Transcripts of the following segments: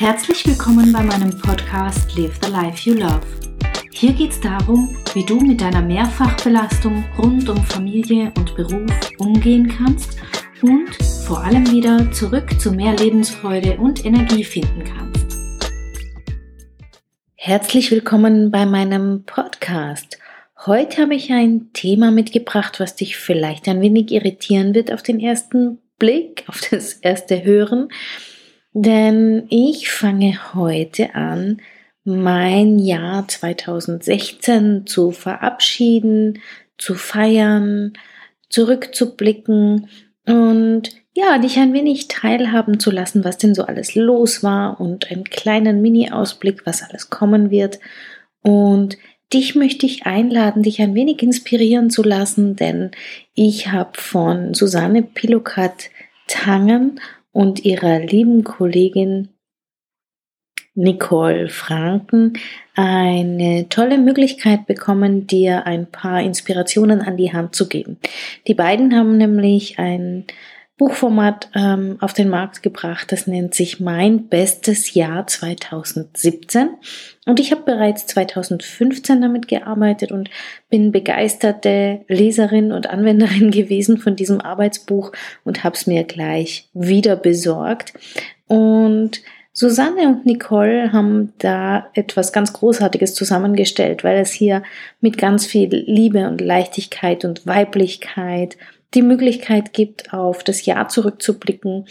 Herzlich willkommen bei meinem Podcast Live the Life You Love. Hier geht es darum, wie du mit deiner Mehrfachbelastung rund um Familie und Beruf umgehen kannst und vor allem wieder zurück zu mehr Lebensfreude und Energie finden kannst. Herzlich willkommen bei meinem Podcast. Heute habe ich ein Thema mitgebracht, was dich vielleicht ein wenig irritieren wird auf den ersten Blick, auf das erste Hören. Denn ich fange heute an, mein Jahr 2016 zu verabschieden, zu feiern, zurückzublicken und ja, dich ein wenig teilhaben zu lassen, was denn so alles los war und einen kleinen Mini-Ausblick, was alles kommen wird. Und dich möchte ich einladen, dich ein wenig inspirieren zu lassen, denn ich habe von Susanne Pilokat Tangen und ihrer lieben Kollegin Nicole Franken eine tolle Möglichkeit bekommen, dir ein paar Inspirationen an die Hand zu geben. Die beiden haben nämlich ein Buchformat ähm, auf den Markt gebracht. Das nennt sich Mein bestes Jahr 2017. Und ich habe bereits 2015 damit gearbeitet und bin begeisterte Leserin und Anwenderin gewesen von diesem Arbeitsbuch und habe es mir gleich wieder besorgt. Und Susanne und Nicole haben da etwas ganz Großartiges zusammengestellt, weil es hier mit ganz viel Liebe und Leichtigkeit und Weiblichkeit die Möglichkeit gibt, auf das Jahr zurückzublicken.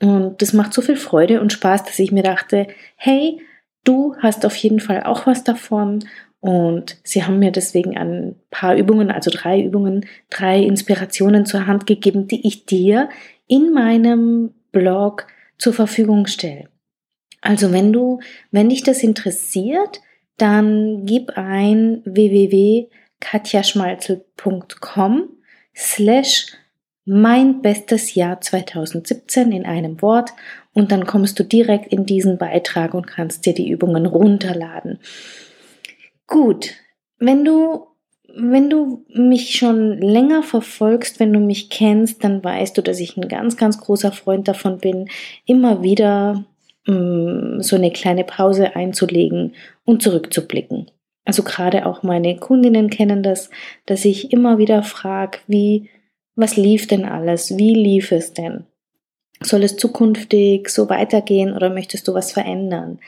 Und das macht so viel Freude und Spaß, dass ich mir dachte, hey, du hast auf jeden Fall auch was davon. Und sie haben mir deswegen ein paar Übungen, also drei Übungen, drei Inspirationen zur Hand gegeben, die ich dir in meinem Blog zur Verfügung stelle. Also wenn du, wenn dich das interessiert, dann gib ein www.katjaschmalzel.com slash mein bestes Jahr 2017 in einem Wort und dann kommst du direkt in diesen Beitrag und kannst dir die Übungen runterladen. Gut, wenn du wenn du mich schon länger verfolgst, wenn du mich kennst, dann weißt du, dass ich ein ganz, ganz großer Freund davon bin, immer wieder mh, mm, so eine kleine Pause einzulegen und zurückzublicken. Also gerade auch meine Kundinnen kennen das, dass ich immer wieder frage, wie, was lief denn alles? Wie lief es denn? Soll es zukünftig so weitergehen oder möchtest du was verändern?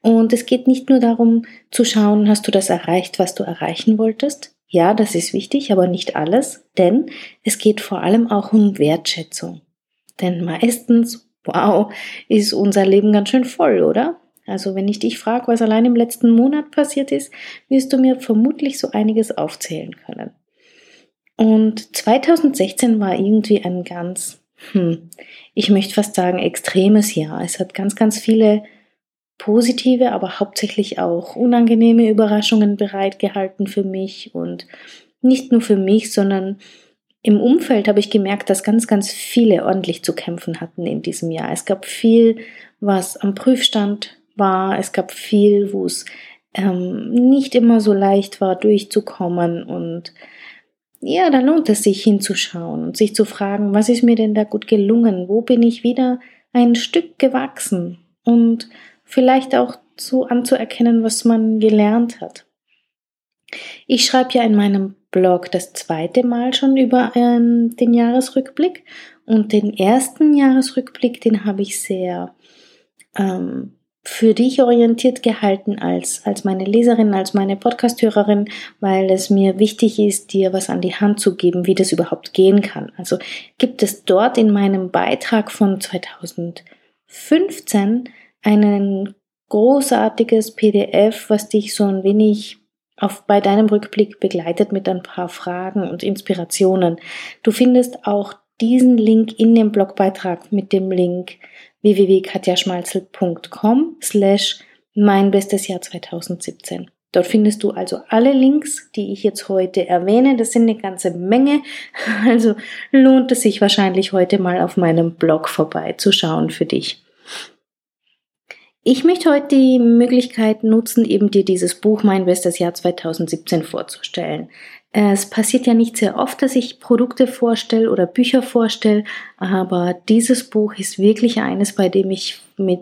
Und es geht nicht nur darum zu schauen, hast du das erreicht, was du erreichen wolltest? Ja, das ist wichtig, aber nicht alles, denn es geht vor allem auch um Wertschätzung. Denn meistens, wow, ist unser Leben ganz schön voll, oder? Also wenn ich dich frage, was allein im letzten Monat passiert ist, wirst du mir vermutlich so einiges aufzählen können. Und 2016 war irgendwie ein ganz, hm, ich möchte fast sagen, extremes Jahr. Es hat ganz, ganz viele positive, aber hauptsächlich auch unangenehme Überraschungen bereitgehalten für mich und nicht nur für mich, sondern im Umfeld habe ich gemerkt, dass ganz, ganz viele ordentlich zu kämpfen hatten in diesem Jahr. Es gab viel, was am Prüfstand war. Es gab viel, wo es ähm, nicht immer so leicht war, durchzukommen. Und ja, da lohnt es sich hinzuschauen und sich zu fragen, was ist mir denn da gut gelungen? Wo bin ich wieder ein Stück gewachsen? Und vielleicht auch so anzuerkennen, was man gelernt hat. Ich schreibe ja in meinem Blog das zweite Mal schon über ähm, den Jahresrückblick und den ersten Jahresrückblick, den habe ich sehr ähm, für dich orientiert gehalten als, als meine Leserin, als meine Podcasthörerin, weil es mir wichtig ist, dir was an die Hand zu geben, wie das überhaupt gehen kann. Also gibt es dort in meinem Beitrag von 2015 ein großartiges PDF, was dich so ein wenig auf, bei deinem Rückblick begleitet mit ein paar Fragen und Inspirationen. Du findest auch diesen Link in dem Blogbeitrag mit dem Link www.katjaschmalzel.com slash mein bestes Jahr 2017. Dort findest du also alle Links, die ich jetzt heute erwähne. Das sind eine ganze Menge. Also lohnt es sich wahrscheinlich heute mal auf meinem Blog vorbeizuschauen für dich. Ich möchte heute die Möglichkeit nutzen, eben dir dieses Buch Mein bestes Jahr 2017 vorzustellen. Es passiert ja nicht sehr oft, dass ich Produkte vorstelle oder Bücher vorstelle, aber dieses Buch ist wirklich eines, bei dem ich mit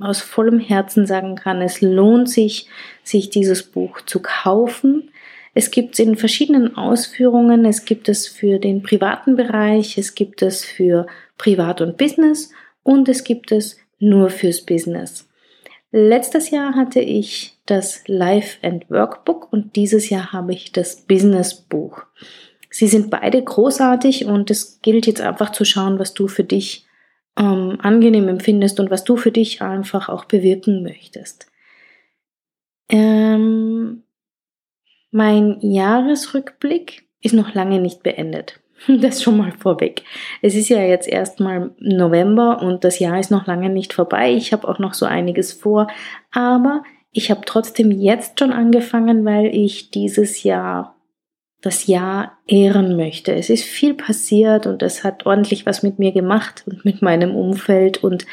aus vollem Herzen sagen kann, es lohnt sich, sich dieses Buch zu kaufen. Es gibt es in verschiedenen Ausführungen. Es gibt es für den privaten Bereich, es gibt es für Privat und Business und es gibt es nur fürs Business. Letztes Jahr hatte ich das Life and Workbook und dieses Jahr habe ich das Business Buch. Sie sind beide großartig und es gilt jetzt einfach zu schauen, was du für dich ähm, angenehm empfindest und was du für dich einfach auch bewirken möchtest. Ähm, mein Jahresrückblick ist noch lange nicht beendet. Das schon mal vorweg. Es ist ja jetzt erstmal November und das Jahr ist noch lange nicht vorbei. Ich habe auch noch so einiges vor, aber ich habe trotzdem jetzt schon angefangen, weil ich dieses Jahr das Jahr ehren möchte. Es ist viel passiert und es hat ordentlich was mit mir gemacht und mit meinem Umfeld und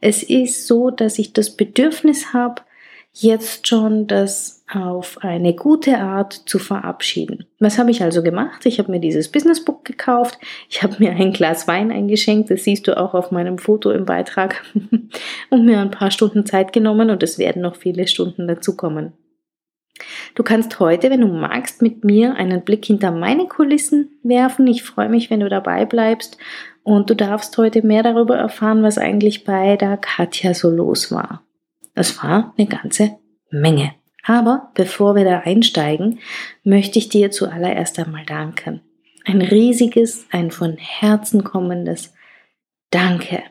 es ist so, dass ich das Bedürfnis habe, jetzt schon das auf eine gute Art zu verabschieden. Was habe ich also gemacht? Ich habe mir dieses Businessbook gekauft, ich habe mir ein Glas Wein eingeschenkt, das siehst du auch auf meinem Foto im Beitrag, und mir ein paar Stunden Zeit genommen und es werden noch viele Stunden dazukommen. Du kannst heute, wenn du magst, mit mir einen Blick hinter meine Kulissen werfen. Ich freue mich, wenn du dabei bleibst und du darfst heute mehr darüber erfahren, was eigentlich bei der Katja so los war. Das war eine ganze Menge. Aber bevor wir da einsteigen, möchte ich dir zuallererst einmal danken. Ein riesiges, ein von Herzen kommendes Danke.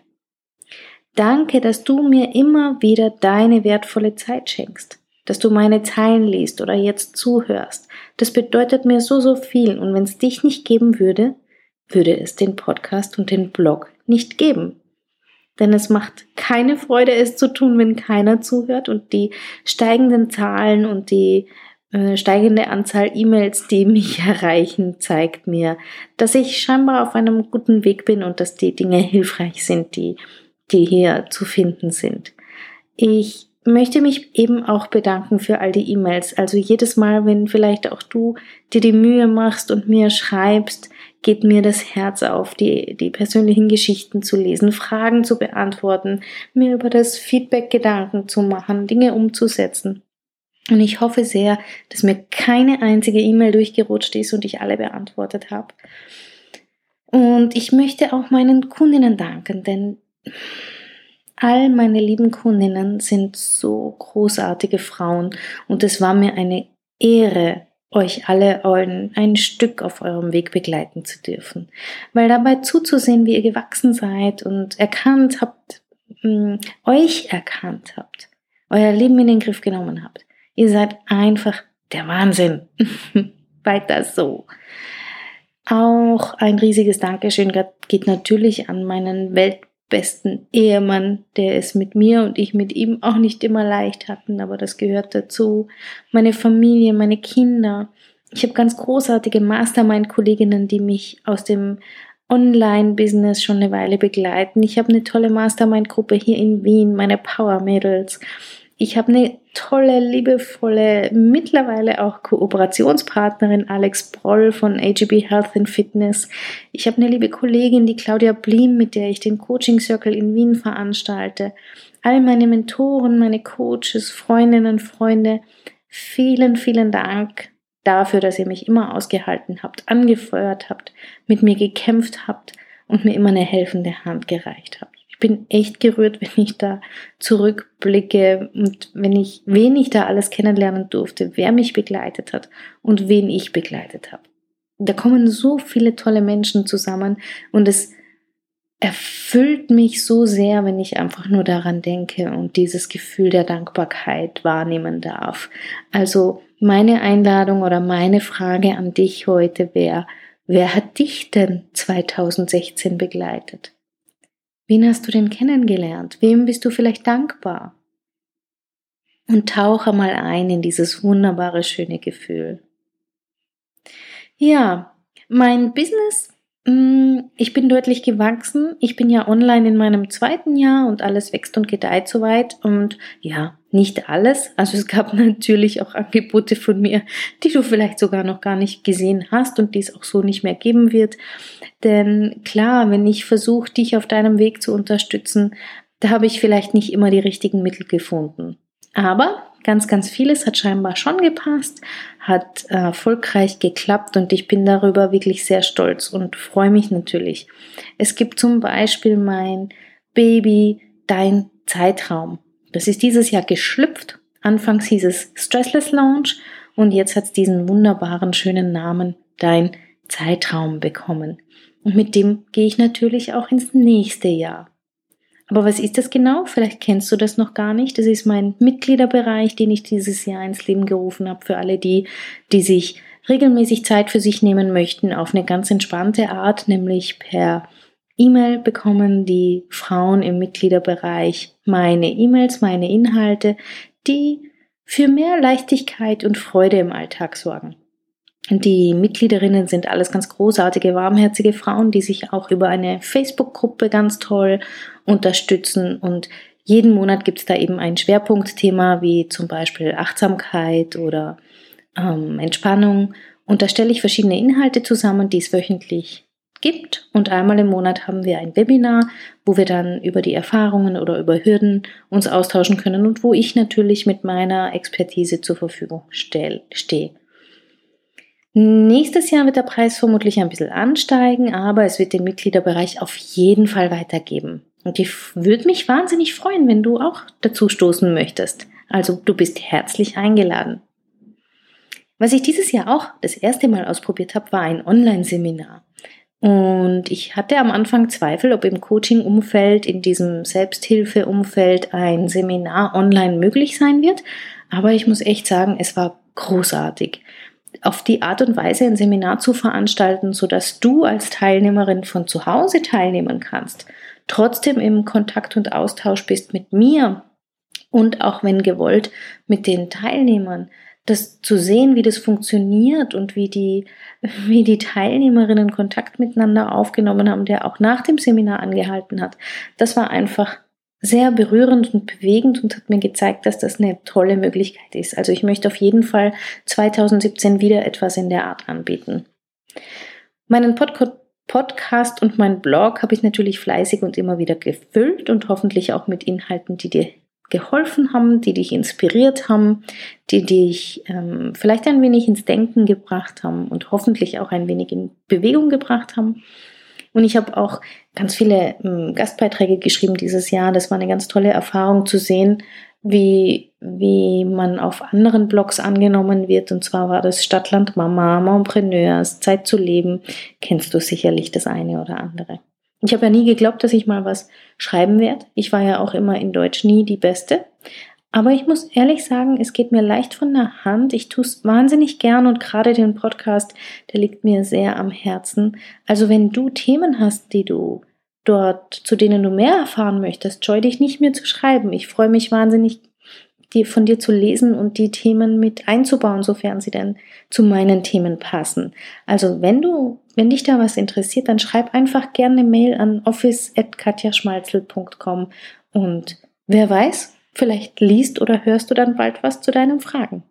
Danke, dass du mir immer wieder deine wertvolle Zeit schenkst, dass du meine Zeilen liest oder jetzt zuhörst. Das bedeutet mir so, so viel. Und wenn es dich nicht geben würde, würde es den Podcast und den Blog nicht geben. Denn es macht keine Freude, es zu tun, wenn keiner zuhört. Und die steigenden Zahlen und die äh, steigende Anzahl E-Mails, die mich erreichen, zeigt mir, dass ich scheinbar auf einem guten Weg bin und dass die Dinge hilfreich sind, die, die hier zu finden sind. Ich möchte mich eben auch bedanken für all die E-Mails. Also jedes Mal, wenn vielleicht auch du dir die Mühe machst und mir schreibst, geht mir das Herz auf, die, die persönlichen Geschichten zu lesen, Fragen zu beantworten, mir über das Feedback Gedanken zu machen, Dinge umzusetzen. Und ich hoffe sehr, dass mir keine einzige E-Mail durchgerutscht ist und ich alle beantwortet habe. Und ich möchte auch meinen Kundinnen danken, denn all meine lieben Kundinnen sind so großartige Frauen und es war mir eine Ehre, euch alle ein Stück auf eurem Weg begleiten zu dürfen. Weil dabei zuzusehen, wie ihr gewachsen seid und erkannt habt, mh, mm, euch erkannt habt, euer Leben in den Griff genommen habt. Ihr seid einfach der Wahnsinn. Weiter so. Auch ein riesiges Dankeschön geht natürlich an meinen Welt besten Ehemann, der es mit mir und ich mit ihm auch nicht immer leicht hatten, aber das gehört dazu. Meine Familie, meine Kinder. Ich habe ganz großartige Mastermind-Kolleginnen, die mich aus dem Online-Business schon eine Weile begleiten. Ich habe eine tolle Mastermind-Gruppe hier in Wien, meine Power Mädels. Ich habe eine tolle, liebevolle, mittlerweile auch Kooperationspartnerin Alex Broll von AGB Health and Fitness. Ich habe eine liebe Kollegin, die Claudia Blim, mit der ich den Coaching Circle in Wien veranstalte. All meine Mentoren, meine Coaches, Freundinnen, Freunde, vielen, vielen Dank dafür, dass ihr mich immer ausgehalten habt, angefeuert habt, mit mir gekämpft habt und mir immer eine helfende Hand gereicht habt ich bin echt gerührt, wenn ich da zurückblicke und wenn ich, wen ich da alles kennenlernen durfte, wer mich begleitet hat und wen ich begleitet habe. Da kommen so viele tolle Menschen zusammen und es erfüllt mich so sehr, wenn ich einfach nur daran denke und dieses Gefühl der Dankbarkeit wahrnehmen darf. Also meine Einladung oder meine Frage an dich heute wäre, wer hat dich denn 2016 begleitet? Wen hast du denn kennengelernt? Wem bist du vielleicht dankbar? Und tauche mal ein in dieses wunderbare, schöne Gefühl. Ja, mein Business Mm, ich bin deutlich gewachsen. Ich bin ja online in meinem zweiten Jahr und alles wächst und gedeiht soweit. Und ja, nicht alles. Also es gab natürlich auch Angebote von mir, die du vielleicht sogar noch gar nicht gesehen hast und die es auch so nicht mehr geben wird. Denn klar, wenn ich versuche, dich auf deinem Weg zu unterstützen, Da habe ich vielleicht nicht immer die richtigen Mittel gefunden. Aber ganz, ganz vieles hat scheinbar schon gepasst, hat äh, erfolgreich geklappt und ich bin darüber wirklich sehr stolz und freue mich natürlich. Es gibt zum Beispiel mein Baby, dein Zeitraum. Das ist dieses Jahr geschlüpft. Anfangs hieß es Stressless Launch und jetzt hat es diesen wunderbaren, schönen Namen, dein Zeitraum bekommen. Und mit dem gehe ich natürlich auch ins nächste Jahr. Aber was ist das genau? Vielleicht kennst du das noch gar nicht. Das ist mein Mitgliederbereich, den ich dieses Jahr ins Leben gerufen habe für alle die, die sich regelmäßig Zeit für sich nehmen möchten auf eine ganz entspannte Art, nämlich per E-Mail bekommen die Frauen im Mitgliederbereich meine E-Mails, meine Inhalte, die für mehr Leichtigkeit und Freude im Alltag sorgen. Die Mitgliederinnen sind alles ganz großartige, warmherzige Frauen, die sich auch über eine Facebook-Gruppe ganz toll unterstützen. Und jeden Monat gibt es da eben ein Schwerpunktthema, wie zum Beispiel Achtsamkeit oder ähm, Entspannung. Und da stelle ich verschiedene Inhalte zusammen, die es wöchentlich gibt. Und einmal im Monat haben wir ein Webinar, wo wir dann über die Erfahrungen oder über Hürden uns austauschen können und wo ich natürlich mit meiner Expertise zur Verfügung stehe. Nächstes Jahr wird der Preis vermutlich ein bisschen ansteigen, aber es wird den Mitgliederbereich auf jeden Fall weitergeben. Und ich würde mich wahnsinnig freuen, wenn du auch dazu stoßen möchtest. Also du bist herzlich eingeladen. Was ich dieses Jahr auch das erste Mal ausprobiert habe, war ein Online-Seminar. Und ich hatte am Anfang Zweifel, ob im Coaching-Umfeld, in diesem Selbsthilfe-Umfeld ein Seminar online möglich sein wird. Aber ich muss echt sagen, es war großartig auf die Art und Weise ein Seminar zu veranstalten, sodass du als Teilnehmerin von zu Hause teilnehmen kannst, trotzdem im Kontakt und Austausch bist mit mir und auch wenn gewollt mit den Teilnehmern, das zu sehen, wie das funktioniert und wie die, wie die Teilnehmerinnen Kontakt miteinander aufgenommen haben, der auch nach dem Seminar angehalten hat, das war einfach sehr berührend und bewegend und hat mir gezeigt, dass das eine tolle Möglichkeit ist. Also ich möchte auf jeden Fall 2017 wieder etwas in der Art anbieten. Meinen Pod Podcast und meinen Blog habe ich natürlich fleißig und immer wieder gefüllt und hoffentlich auch mit Inhalten, die dir geholfen haben, die dich inspiriert haben, die dich ähm, vielleicht ein wenig ins Denken gebracht haben und hoffentlich auch ein wenig in Bewegung gebracht haben. Und ich habe auch ganz viele ähm, Gastbeiträge geschrieben dieses Jahr. Das war eine ganz tolle Erfahrung zu sehen, wie, wie man auf anderen Blogs angenommen wird. Und zwar war das Stadtland Mama, Montpreneurs, Zeit zu leben. Kennst du sicherlich das eine oder andere. Ich habe ja nie geglaubt, dass ich mal was schreiben werde. Ich war ja auch immer in Deutsch nie die Beste. Aber ich muss ehrlich sagen, es geht mir leicht von der Hand. Ich tue es wahnsinnig gern und gerade den Podcast, der liegt mir sehr am Herzen. Also wenn du Themen hast, die du dort, zu denen du mehr erfahren möchtest, scheu dich nicht mehr zu schreiben. Ich freue mich wahnsinnig, die von dir zu lesen und die Themen mit einzubauen, sofern sie denn zu meinen Themen passen. Also wenn du, wenn dich da was interessiert, dann schreib einfach gerne eine Mail an office.katjaschmalzel.com und wer weiß, Vielleicht liest oder hörst du dann bald was zu deinen Fragen.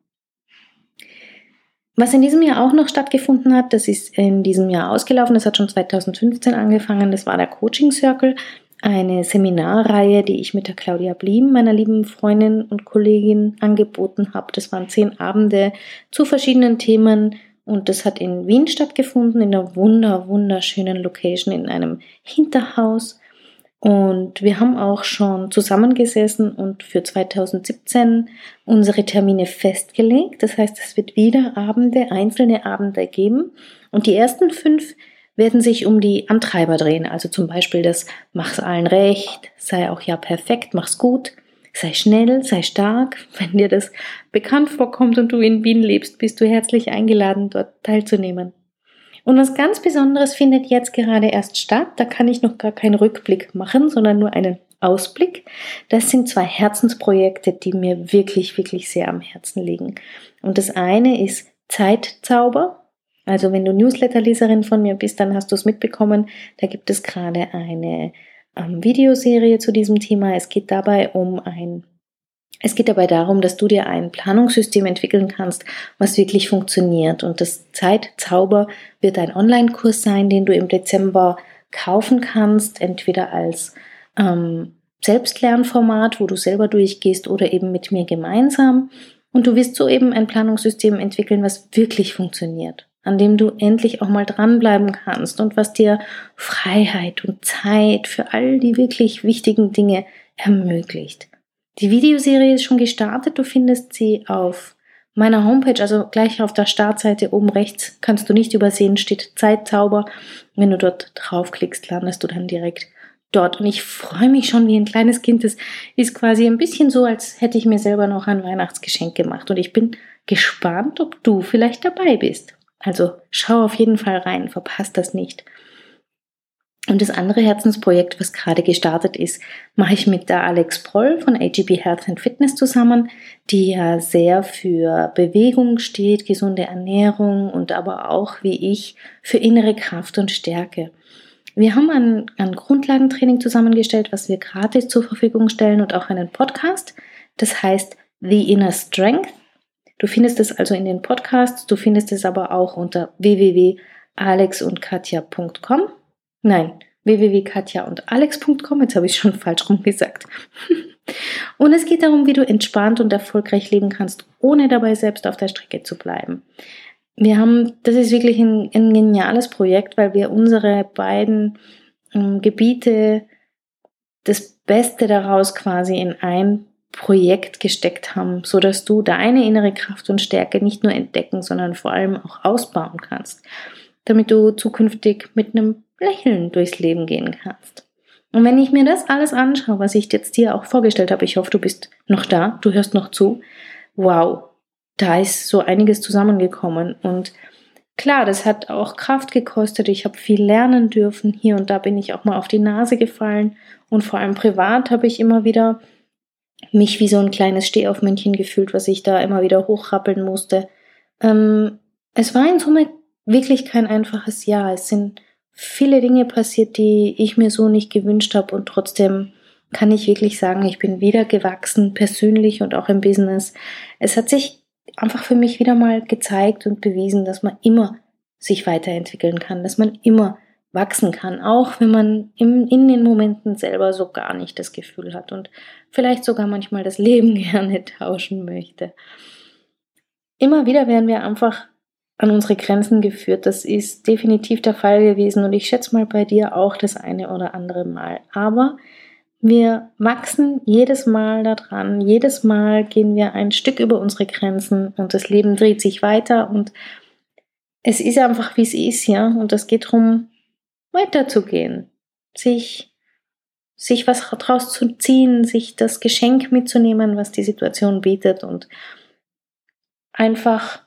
Was in diesem Jahr auch noch stattgefunden hat, das ist in diesem Jahr ausgelaufen, das hat schon 2015 angefangen, das war der Coaching Circle, eine Seminarreihe, die ich mit der Claudia Bliem, meiner lieben Freundin und Kollegin, angeboten habe. Das waren zehn Abende zu verschiedenen Themen und das hat in Wien stattgefunden, in einer wunder, wunderschönen Location in einem Hinterhaus. Und wir haben auch schon zusammengesessen und für 2017 unsere Termine festgelegt. Das heißt, es wird wieder Abende, einzelne Abende geben. Und die ersten fünf werden sich um die Antreiber drehen. Also zum Beispiel das Mach's allen recht, sei auch ja perfekt, mach's gut, sei schnell, sei stark. Wenn dir das bekannt vorkommt und du in Wien lebst, bist du herzlich eingeladen, dort teilzunehmen. Und was ganz Besonderes findet jetzt gerade erst statt. Da kann ich noch gar keinen Rückblick machen, sondern nur einen Ausblick. Das sind zwei Herzensprojekte, die mir wirklich, wirklich sehr am Herzen liegen. Und das eine ist Zeitzauber. Also wenn du Newsletterleserin von mir bist, dann hast du es mitbekommen. Da gibt es gerade eine Videoserie zu diesem Thema. Es geht dabei um ein es geht dabei darum, dass du dir ein Planungssystem entwickeln kannst, was wirklich funktioniert. Und das Zeitzauber wird ein Online-Kurs sein, den du im Dezember kaufen kannst, entweder als ähm, Selbstlernformat, wo du selber durchgehst oder eben mit mir gemeinsam. Und du wirst so eben ein Planungssystem entwickeln, was wirklich funktioniert, an dem du endlich auch mal dranbleiben kannst und was dir Freiheit und Zeit für all die wirklich wichtigen Dinge ermöglicht. Die Videoserie ist schon gestartet. Du findest sie auf meiner Homepage, also gleich auf der Startseite oben rechts, kannst du nicht übersehen, steht Zeitzauber. Wenn du dort draufklickst, landest du dann direkt dort. Und ich freue mich schon wie ein kleines Kind. Das ist quasi ein bisschen so, als hätte ich mir selber noch ein Weihnachtsgeschenk gemacht. Und ich bin gespannt, ob du vielleicht dabei bist. Also schau auf jeden Fall rein, verpasst das nicht. Und das andere Herzensprojekt, was gerade gestartet ist, mache ich mit der Alex Proll von AGB Health and Fitness zusammen, die ja sehr für Bewegung steht, gesunde Ernährung und aber auch, wie ich, für innere Kraft und Stärke. Wir haben ein, ein Grundlagentraining zusammengestellt, was wir gratis zur Verfügung stellen und auch einen Podcast. Das heißt The Inner Strength. Du findest es also in den Podcasts, du findest es aber auch unter www.alexundkatja.com. Nein, www.katjaundalex.com. Jetzt habe ich schon falsch rum gesagt. und es geht darum, wie du entspannt und erfolgreich leben kannst, ohne dabei selbst auf der Strecke zu bleiben wir haben, das ist wirklich ein, ein geniales Projekt, weil wir unsere beiden ähm, Gebiete, das Beste daraus quasi in ein Projekt gesteckt haben, so dass du deine innere Kraft und Stärke nicht nur entdecken, sondern vor allem auch ausbauen kannst, damit du zukünftig mit einem Lächeln durchs Leben gehen kannst. Und wenn ich mir das alles anschaue, was ich jetzt dir auch vorgestellt habe, ich hoffe, du bist noch da, du hörst noch zu. Wow, da ist so einiges zusammengekommen. Und klar, das hat auch Kraft gekostet. Ich habe viel lernen dürfen. Hier und da bin ich auch mal auf die Nase gefallen. Und vor allem privat habe ich immer wieder mich wie so ein kleines Stehaufmännchen gefühlt, was ich da immer wieder hochrappeln musste. Ähm, es war in Summe wirklich kein einfaches Jahr. Es sind viele Dinge passiert, die ich mir so nicht gewünscht habe und trotzdem kann ich wirklich sagen, ich bin wieder gewachsen, persönlich und auch im Business. Es hat sich einfach für mich wieder mal gezeigt und bewiesen, dass man immer sich weiterentwickeln kann, dass man immer wachsen kann, auch wenn man im, in den Momenten selber so gar nicht das Gefühl hat und vielleicht sogar manchmal das Leben gerne tauschen möchte. Immer wieder werden wir einfach an unsere Grenzen geführt. Das ist definitiv der Fall gewesen und ich schätze mal bei dir auch das eine oder andere Mal. Aber wir wachsen jedes Mal daran, jedes Mal gehen wir ein Stück über unsere Grenzen und das Leben dreht sich weiter und es ist einfach wie es ist, ja, und es geht darum, weiterzugehen, sich, sich was draus zu ziehen, sich das Geschenk mitzunehmen, was die Situation bietet und einfach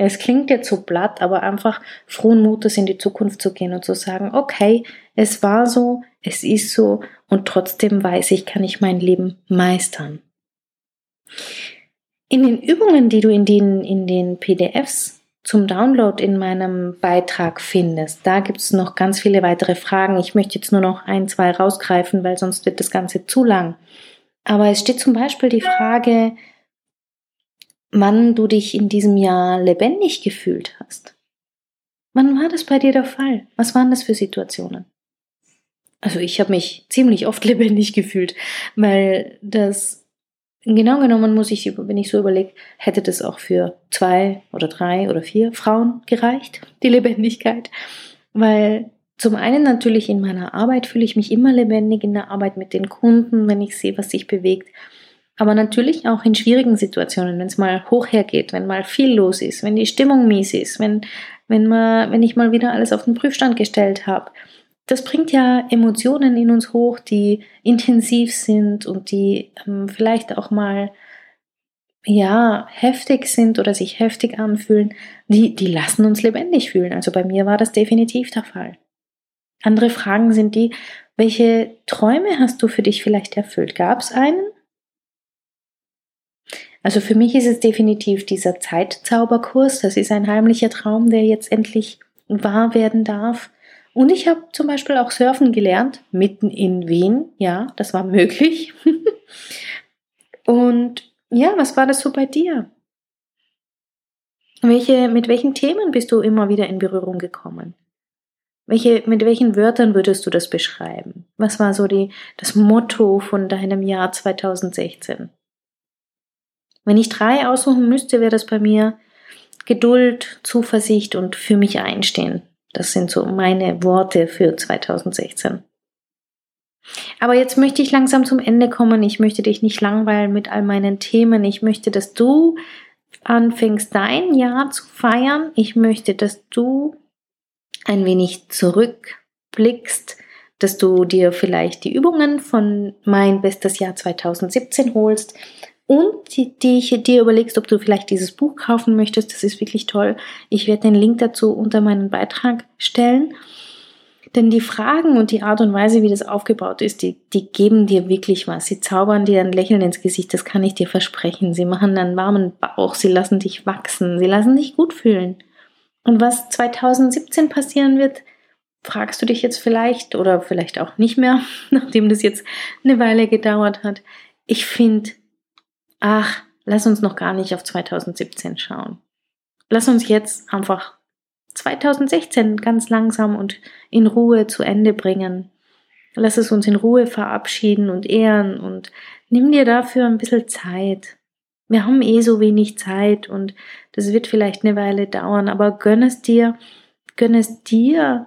es klingt jetzt so platt, aber einfach frohen Mutes in die Zukunft zu gehen und zu sagen, okay, es war so, es ist so und trotzdem weiß ich, kann ich mein Leben meistern. In den Übungen, die du in den, in den PDFs zum Download in meinem Beitrag findest, da gibt es noch ganz viele weitere Fragen. Ich möchte jetzt nur noch ein, zwei rausgreifen, weil sonst wird das Ganze zu lang. Aber es steht zum Beispiel die Frage, wann du dich in diesem Jahr lebendig gefühlt hast. Wann war das bei dir der Fall? Was waren das für Situationen? Also ich habe mich ziemlich oft lebendig gefühlt, weil das genau genommen muss ich, wenn ich so überlege, hätte das auch für zwei oder drei oder vier Frauen gereicht, die Lebendigkeit. Weil zum einen natürlich in meiner Arbeit fühle ich mich immer lebendig in der Arbeit mit den Kunden, wenn ich sehe, was sich bewegt. Aber natürlich auch in schwierigen Situationen, wenn es mal hoch hergeht, wenn mal viel los ist, wenn die Stimmung mies ist, wenn, wenn, man, wenn ich mal wieder alles auf den Prüfstand gestellt habe. Das bringt ja Emotionen in uns hoch, die intensiv sind und die ähm, vielleicht auch mal ja, heftig sind oder sich heftig anfühlen, die, die lassen uns lebendig fühlen. Also bei mir war das definitiv der Fall. Andere Fragen sind die, welche Träume hast du für dich vielleicht erfüllt? Gab es einen? Also für mich ist es definitiv dieser Zeitzauberkurs. Das ist ein heimlicher Traum, der jetzt endlich wahr werden darf. Und ich habe zum Beispiel auch Surfen gelernt, mitten in Wien. Ja, das war möglich. Und ja, was war das so bei dir? Welche, mit welchen Themen bist du immer wieder in Berührung gekommen? Welche, mit welchen Wörtern würdest du das beschreiben? Was war so die, das Motto von deinem Jahr 2016? Wenn ich drei aussuchen müsste, wäre das bei mir Geduld, Zuversicht und für mich einstehen. Das sind so meine Worte für 2016. Aber jetzt möchte ich langsam zum Ende kommen. Ich möchte dich nicht langweilen mit all meinen Themen. Ich möchte, dass du anfängst, dein Jahr zu feiern. Ich möchte, dass du ein wenig zurückblickst, dass du dir vielleicht die Übungen von mein bestes Jahr 2017 holst und die, die dir überlegst, ob du vielleicht dieses Buch kaufen möchtest. Das ist wirklich toll. Ich werde den Link dazu unter meinen Beitrag stellen. Denn die Fragen und die Art und Weise, wie das aufgebaut ist, die, die geben dir wirklich was. Sie zaubern dir ein Lächeln ins Gesicht, das kann ich dir versprechen. Sie machen einen warmen Bauch, sie lassen dich wachsen, sie lassen dich gut fühlen. Und was 2017 passieren wird, fragst du dich jetzt vielleicht oder vielleicht auch nicht mehr, nachdem das jetzt eine Weile gedauert hat. Ich finde, ach, lass uns noch gar nicht auf 2017 schauen. Lass uns jetzt einfach 2016 ganz langsam und in Ruhe zu Ende bringen. Lass es uns in Ruhe verabschieden und ehren und nimm dir dafür ein bisschen Zeit. Wir haben eh so wenig Zeit und das wird vielleicht eine Weile dauern, aber gönn es dir, gönn es dir,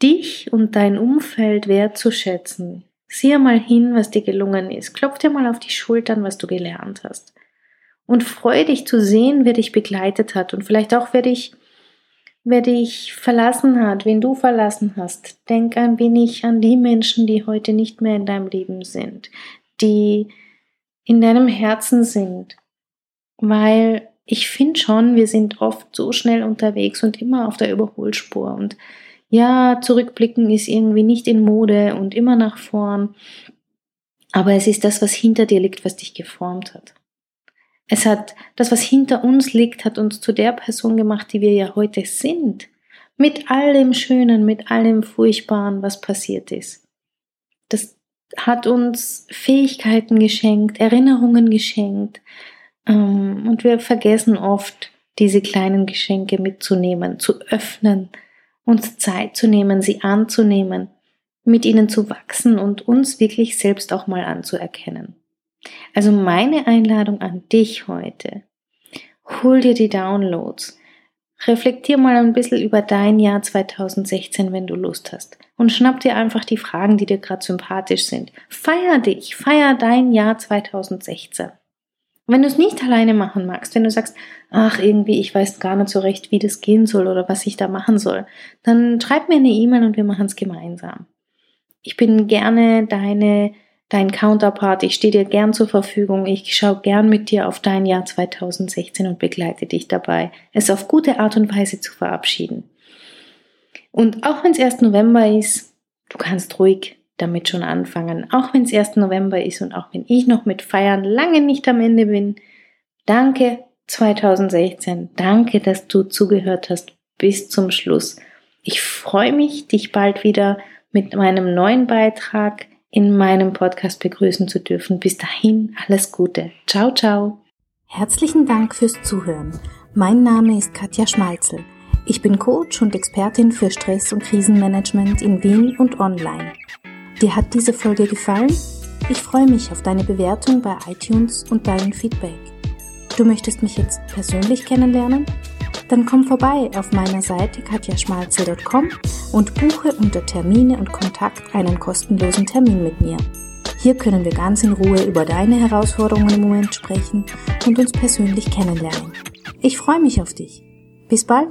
dich und dein Umfeld wertzuschätzen. Sieh mal hin, was dir gelungen ist. Klopf dir mal auf die Schultern, was du gelernt hast. Und freu dich zu sehen, wer dich begleitet hat und vielleicht auch, wer dich wer dich verlassen hat, wen du verlassen hast. Denk ein wenig an die Menschen, die heute nicht mehr in deinem Leben sind, die in deinem Herzen sind. Weil ich finde schon, wir sind oft so schnell unterwegs und immer auf der Überholspur. Und ja, zurückblicken ist irgendwie nicht in Mode und immer nach vorn. Aber es ist das, was hinter dir liegt, was dich geformt hat. Es hat, das, was hinter uns liegt, hat uns zu der Person gemacht, die wir ja heute sind. Mit all dem Schönen, mit all dem Furchtbaren, was passiert ist. Das hat uns Fähigkeiten geschenkt, Erinnerungen geschenkt. Ähm, und wir vergessen oft, diese kleinen Geschenke mitzunehmen, zu öffnen, uns Zeit zu nehmen, sie anzunehmen, mit ihnen zu wachsen und uns wirklich selbst auch mal anzuerkennen. Also meine Einladung an dich heute. Hol dir die Downloads. Reflektier mal ein bisschen über dein Jahr 2016, wenn du Lust hast. Und schnapp dir einfach die Fragen, die dir gerade sympathisch sind. Feier dich, feier dein Jahr 2016. Wenn du es nicht alleine machen magst, wenn du sagst, ach, irgendwie, ich weiß gar nicht so recht, wie das gehen soll oder was ich da machen soll, dann schreib mir eine E-Mail und wir machen es gemeinsam. Ich bin gerne deine dein Counterpart. Ich stehe dir gern zur Verfügung. Ich schaue gern mit dir auf dein Jahr 2016 und begleite dich dabei, es auf gute Art und Weise zu verabschieden. Und auch wenn es erst November ist, du kannst ruhig damit schon anfangen. Auch wenn es erst November ist und auch wenn ich noch mit Feiern lange nicht am Ende bin. Danke 2016. Danke, dass du zugehört hast bis zum Schluss. Ich freue mich, dich bald wieder mit meinem neuen Beitrag in meinem Podcast begrüßen zu dürfen. Bis dahin alles Gute. Ciao, ciao. Herzlichen Dank fürs Zuhören. Mein Name ist Katja Schmalzel. Ich bin Coach und Expertin für Stress- und Krisenmanagement in Wien und online. Dir hat diese Folge gefallen? Ich freue mich auf deine Bewertung bei iTunes und deinen Feedback. Du möchtest mich jetzt persönlich kennenlernen? Dann komm vorbei auf meiner Seite katjaschmalzel.com und buche unter Termine und Kontakt einen kostenlosen Termin mit mir. Hier können wir ganz in Ruhe über deine Herausforderungen im Moment sprechen und uns persönlich kennenlernen. Ich freue mich auf dich. Bis bald!